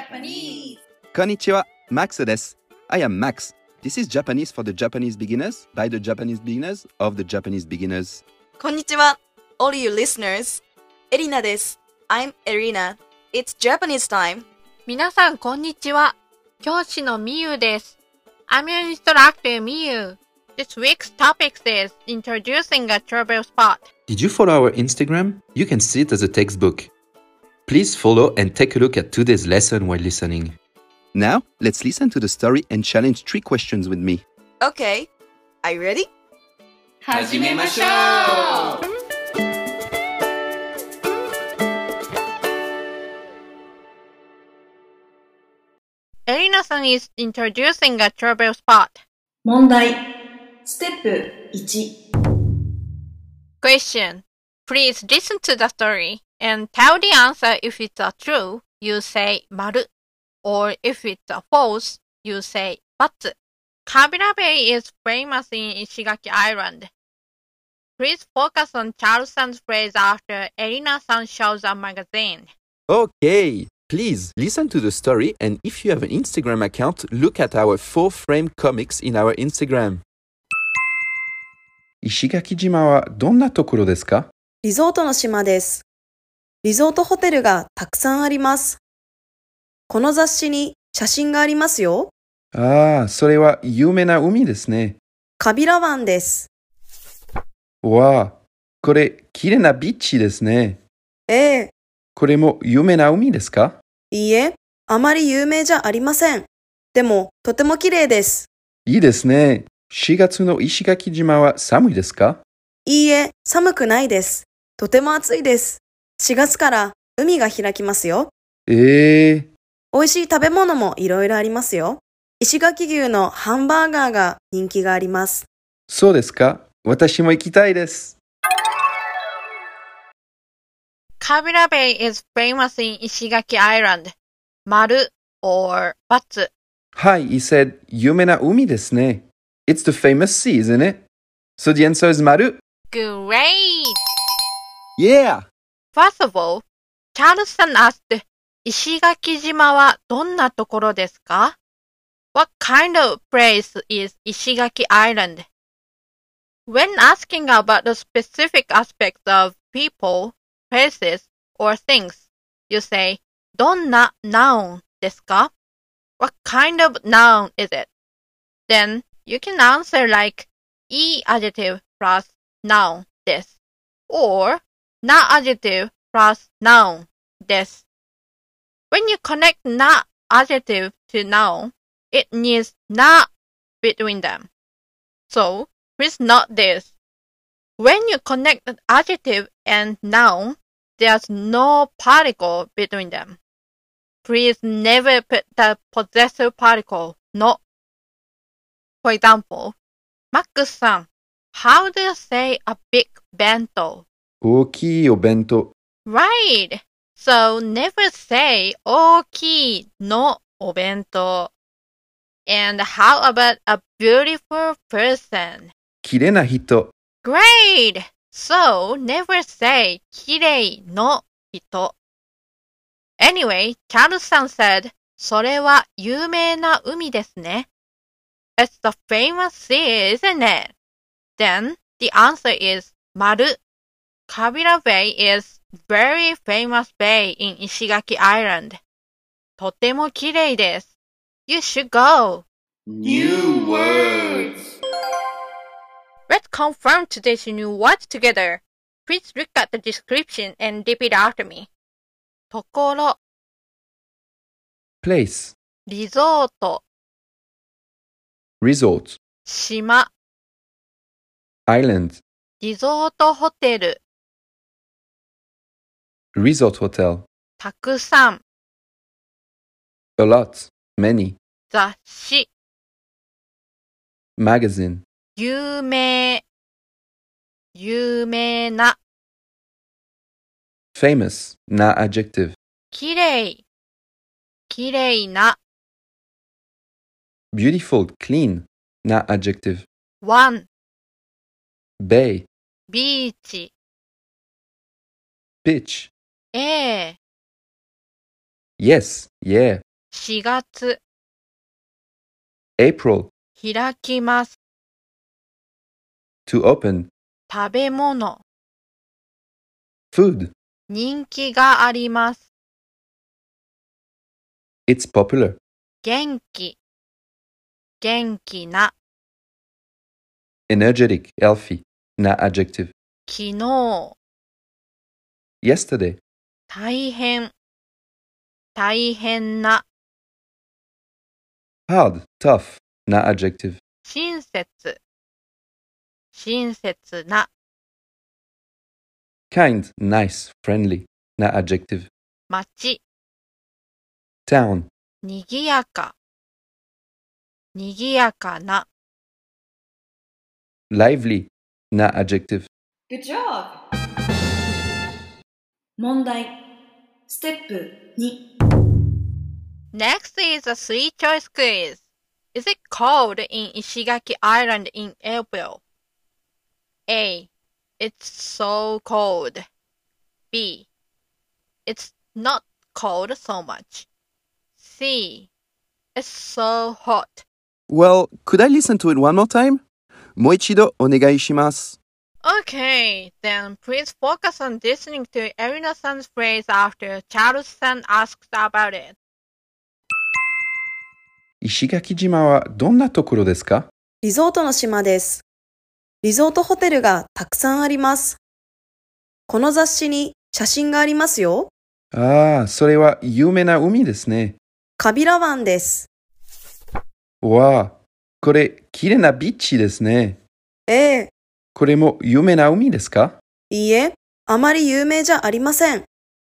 Japanese. こんにちは、Max です。I am Max. This is Japanese for the Japanese beginners by the Japanese beginners of the Japanese beginners. こんにちは All you listeners エリナです I'm Erina It's Japanese time 皆さん、こんにちは。教師のみゆです。I'm your instructor, みゆ。This week's topic is introducing a travel spot. Did you follow our Instagram? You can see it as a textbook. Please follow and take a look at today's lesson while listening. Now, let's listen to the story and challenge three questions with me. Okay. Are you ready? Hajime masho! Erina-san is introducing a trouble spot. 問題 Step 1 Question. Please listen to the story and tell the answer if it's a true, you say maru, or if it's a false, you say batsu. Kabira Bay is famous in Ishigaki Island. Please focus on Charles-san's phrase after Erina-san shows a magazine. Okay, please listen to the story and if you have an Instagram account, look at our four-frame comics in our Instagram. 石垣島はどんなところですかリゾートの島です。リゾートホテルがたくさんあります。この雑誌に写真がありますよ。ああ、それは有名な海ですね。カビラ湾です。わあ、これ綺麗なビーチですね。ええ。これも有名な海ですか？いいえあまり有名じゃありません。でもとても綺麗です。いいですね。4月の石垣島は寒いですか？いいえ寒くないです。とても暑いです4月から海が開きますよ。えー。美味しい食べ物もいろいろありますよ。石垣牛のハンバーガーが人気があります。そうですか？私も行きたいです。カビラベイ is famous in 石垣 Island。丸 or バツ。はい、he said 有名な海ですね。It's the famous sea, isn't it? So the。First of all, Charles-san asked, 石垣島はどんなところですか What kind of place is Ishigaki Island? When asking about the specific aspects of people, places, or things, you say, どんな noun ですか What kind of noun is it? Then you can answer like e adjective plus noun this, or not adjective plus noun This. When you connect not adjective to noun, it needs not between them. So, please note this. When you connect an adjective and noun, there's no particle between them. Please never put the possessive particle, no. For example, Max-san, how do you say a big bento? 大きいお弁当。Right. So never say 大きいのお弁当。And how about a beautiful person? 綺麗な人。Great. So never say 綺麗の人。Anyway, Charles さん said それは有名な海ですね。It's the famous sea, isn't it? Then the answer is 丸。Kabila Bay is very famous bay in Ishigaki Island. とても綺麗です。You should go. New words Let's confirm today's new words together. Please look at the description and repeat after me. ところ、 place, リゾート、 resort, 島、 island, リゾートホテル、 resort hotel, たくさん、 a lot, many, 雑誌、 magazine, 有名、有名な、 famous, na adjective, 綺麗、綺麗な、 beautiful, clean, na adjective, 湾、 bay, ビーチ、 beach, ええ、yes, yeah, 4月、April. 開きます。To open. 食べ物、Food. 人気があります。It's popular. 元気、元気な、Energetic. Healthy. Na adjective. 昨日、Yesterday. 大変、大変な、Hard. Tough. Na adjective. 親切、親切な、Kind. Nice. Friendly. Na adjective. 街、Town. にぎやか、にぎやかな、Lively. Na adjective. Good job! 問題。ステップ2。 Next is a three choice quiz. Is it cold in Ishigaki Island in April? A. It's so cold. B. It's not cold so much. C. It's so hot. Well, could I listen to it one more time? もう一度お願いします。 Okay, then please focus on listening to Erina-san's phrase after Charles-san asks about it. 石垣島はどんなところですかリゾートの島です。リゾートホテルがたくさんあります。この雑誌に写真がありますよ。ああ、それは有名な海ですね。カビラ湾です。わあ、これ、綺麗なビーチですね。ええ、これも有名な海ですか？いいえ、あまり有名じゃありません。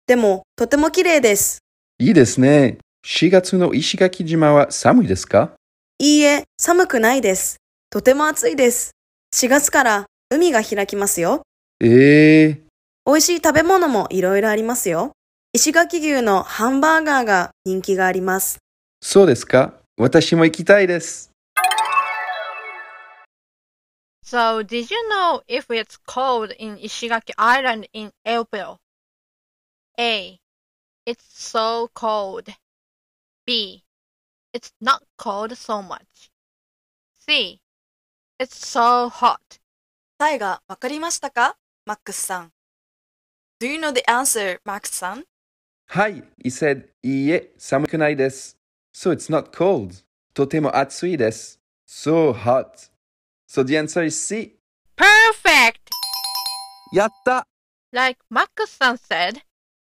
でも、とても綺麗です。いいですね。4月の石垣島は寒いですか？いいえ、寒くないです。とても暑いです。4月から海が開きますよ。ええ美味しい食べ物もいろいろありますよ。石垣牛のハンバーガーが人気があります。そうですか？私も行きたいです。So, did you know if it's cold in Ishigaki Island in April? A. It's so cold. B. It's not cold so much. C. It's so hot. 答えがわかりましたかマックスさん。Do you know the answer, マックスさんはい、he said, いいえ、寒くないです。So it's not cold. とても暑いです。So hot. So the answer is C. Perfect! Yatta! Like Max-san said,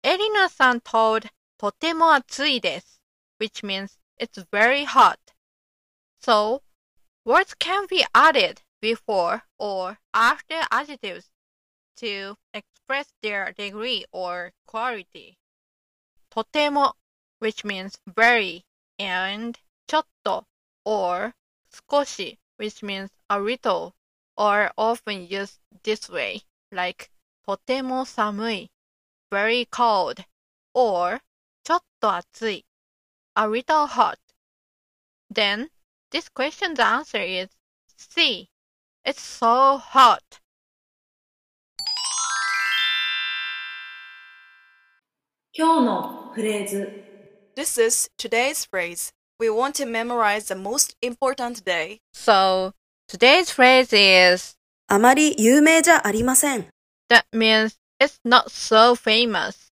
Erina-san told totemo とても暑いです which means it's very hot. So, words can be added before or after adjectives to express their degree or quality. "Totemo," which means very and "chotto" or "skoshi," which means "arito" are often used this way, like "totemo samui" (very cold) or "chotto atsui" (a little hot). Then this question's answer is "See, it's so hot!" This is today's phrase. We want to memorize the most important day. So today's phrase is あまり有名じゃありません。 that means it's not so famous.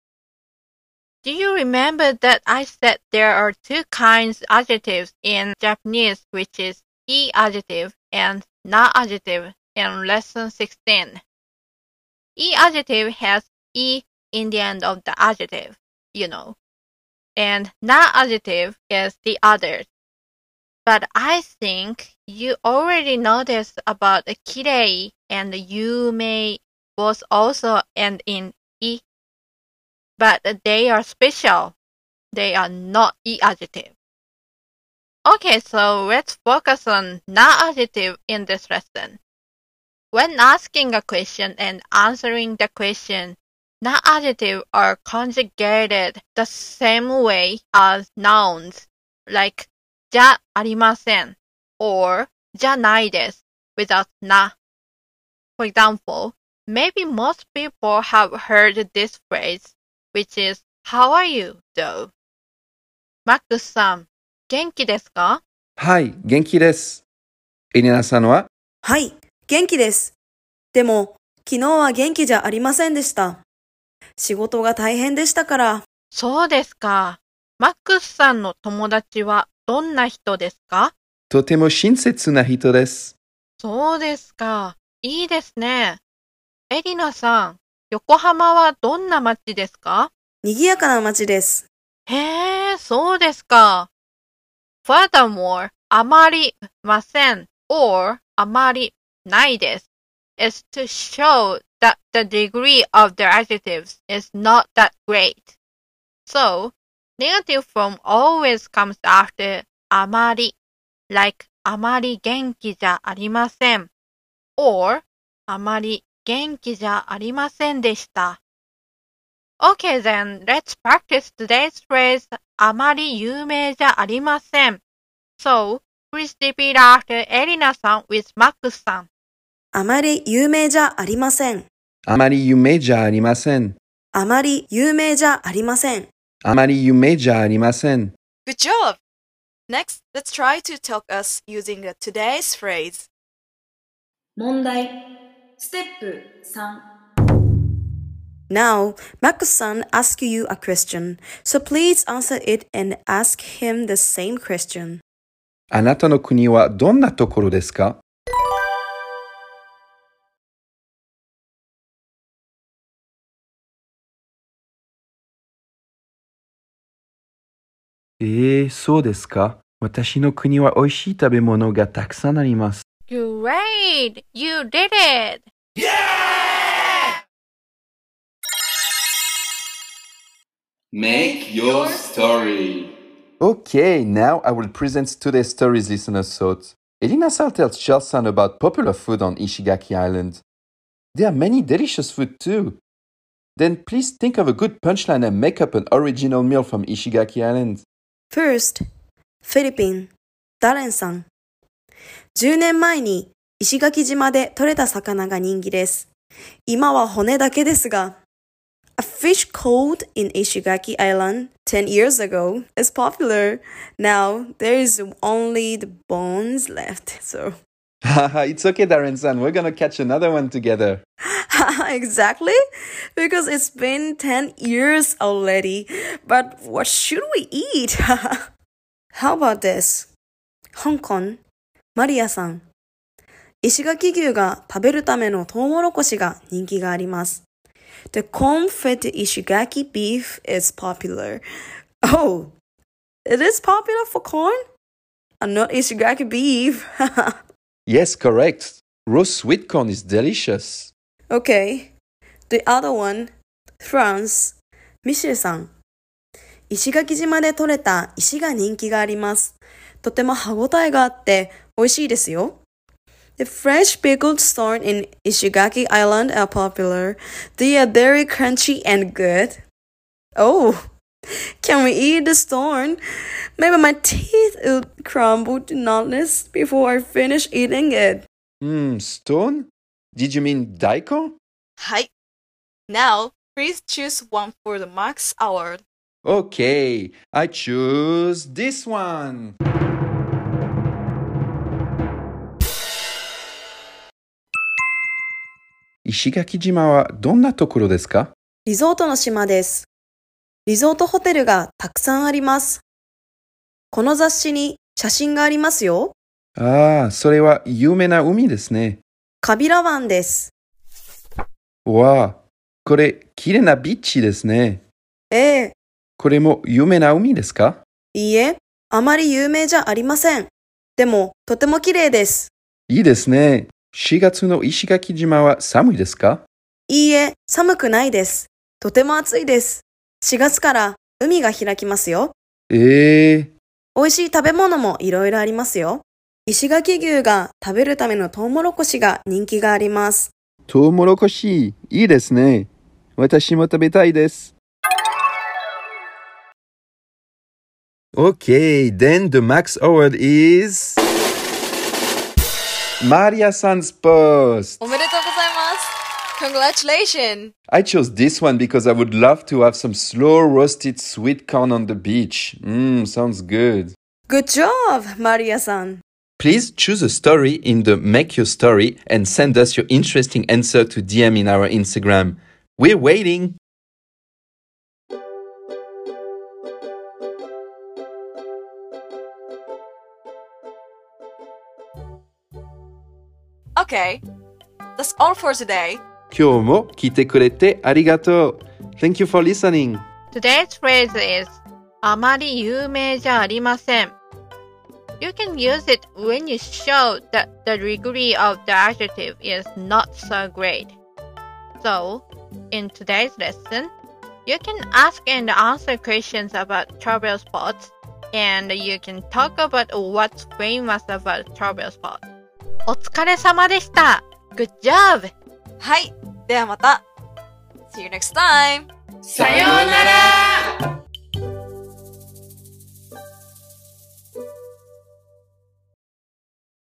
Do you remember that I said there are two kinds adjectives in Japanese which is e adjective and na adjective in lesson 16? E adjective has e in the end of the adjective, you know. And na adjective is the other. But I think you already noticed about kirei and yumei both also end in e. But they are special. They are not e adjective. Okay, so let's focus on na adjective in this lesson. When asking a question and answering the question, na adjective are conjugated the same way as nouns, like じゃありません or じゃないです without na. For example, maybe most people have heard this phrase, which is How are you, though? マックスさん、元気ですか？はい、元気です。エリナさんは？はい、元気です。でも、昨日は元気じゃありませんでした。仕事が大変でしたから、そうですか。マックスさんの友達はどんな人ですか？とても親切な人です。そうですか。いいですね。エリナさん、横浜はどんな街ですか？賑やかな街です。へえ、そうですか。Furthermore, あまりません or あまりないです is to show that the degree of the adjectives is not that great. So, negative form always comes after あまり like あまり元気じゃありません or あまり元気じゃありませんでした。Okay then, let's practice today's phrase あまり有名じゃありません。So, please repeat after エリナさん with マックスさん。あまり有名じゃありません。あまり有名じゃありません。あまり有名じゃありません。Good job! Next, let's try to talk us using today's phrase. 問題ステップ3 Now, Max-san asks you a question, so please answer it and ask him the same question. あなたの国はどんなところですか Eh, えー、そうですか。私の国は美味しい食べ物がたくさんあります。Great! You did it! Yeah! Make your story. Okay, now I will present today's stories listeners thought. Erina Sal tells Charles-san about popular food on Ishigaki Island. There are many delicious food too. Then please think of a good punchline and make up an original meal from Ishigaki Island. First, フィリピン、ダレンさん。10年前に石垣島で獲れた魚が人気です。今は骨だけですが、A fish caught in Ishigaki Island 10 years ago is popular. Now there is only the bones left. So, it's okay, Darren-san. We're gonna catch another one together. exactly? Because it's been 10 years already. But what should we eat? How about this? 香港、マリアさん。石垣牛が食べるためのトウモロコシが人気があります。The corn-fed Ishigaki beef is popular. Oh, it is popular for corn? And not Ishigaki beef. Yes, correct. Roast sweet corn is delicious. okay. The other one, France, ミシェルさん。石垣島で採れた石が人気があります。とても歯ごたえがあって美味しいですよ。The fresh pickled thorn in Ishigaki Island are popular. They are very crunchy and good. Oh, can we eat the thorn? Maybe my teeth will crumble to nullness before I finish eating it. Hmm, stone? Did you mean daikon? はい。Now, please choose one for the Max Award. Okay, I choose this one. Ishigaki-jima はどんなところですかリゾートの島です。 リゾートホテルがたくさんあります。この雑誌に写真がありますよ。ああ、それは有名な海ですね。カビラ湾です。わあ、これ、綺麗なビーチですね。ええ、これも有名な海ですか？いいえ、あまり有名じゃありません。でも、とても綺麗です。いいですね。4月の石垣島は寒いですか？いいえ、寒くないです。とても暑いです。4月から海が開きますよ。ええ美味しい食べ物もいろいろありますよ。石垣牛が食べるためのトウモロコシが人気があります。トウモロコシ、いいですね。私も食べたいです。Okay, then the max award is... Maria Sans Post. Congratulations! I chose this one because I would love to have some slow roasted sweet corn on the beach. Mmm, sounds good. Good job, Maria-san. Please choose a story in the Make Your Story and send us your interesting answer to DM in our Instagram. We're waiting! Okay, that's all for today. 今日も聞いてくれてありがとう。Thank you for listening. Today's phrase is あまり有名じゃありません。You can use it when you show that the degree of the adjective is not so great. So, in today's lesson, you can ask and answer questions about travel spots and you can talk about what's famous about travel spots. お疲れ様でした。Good job! はい。ではまた。See you next time! さようなら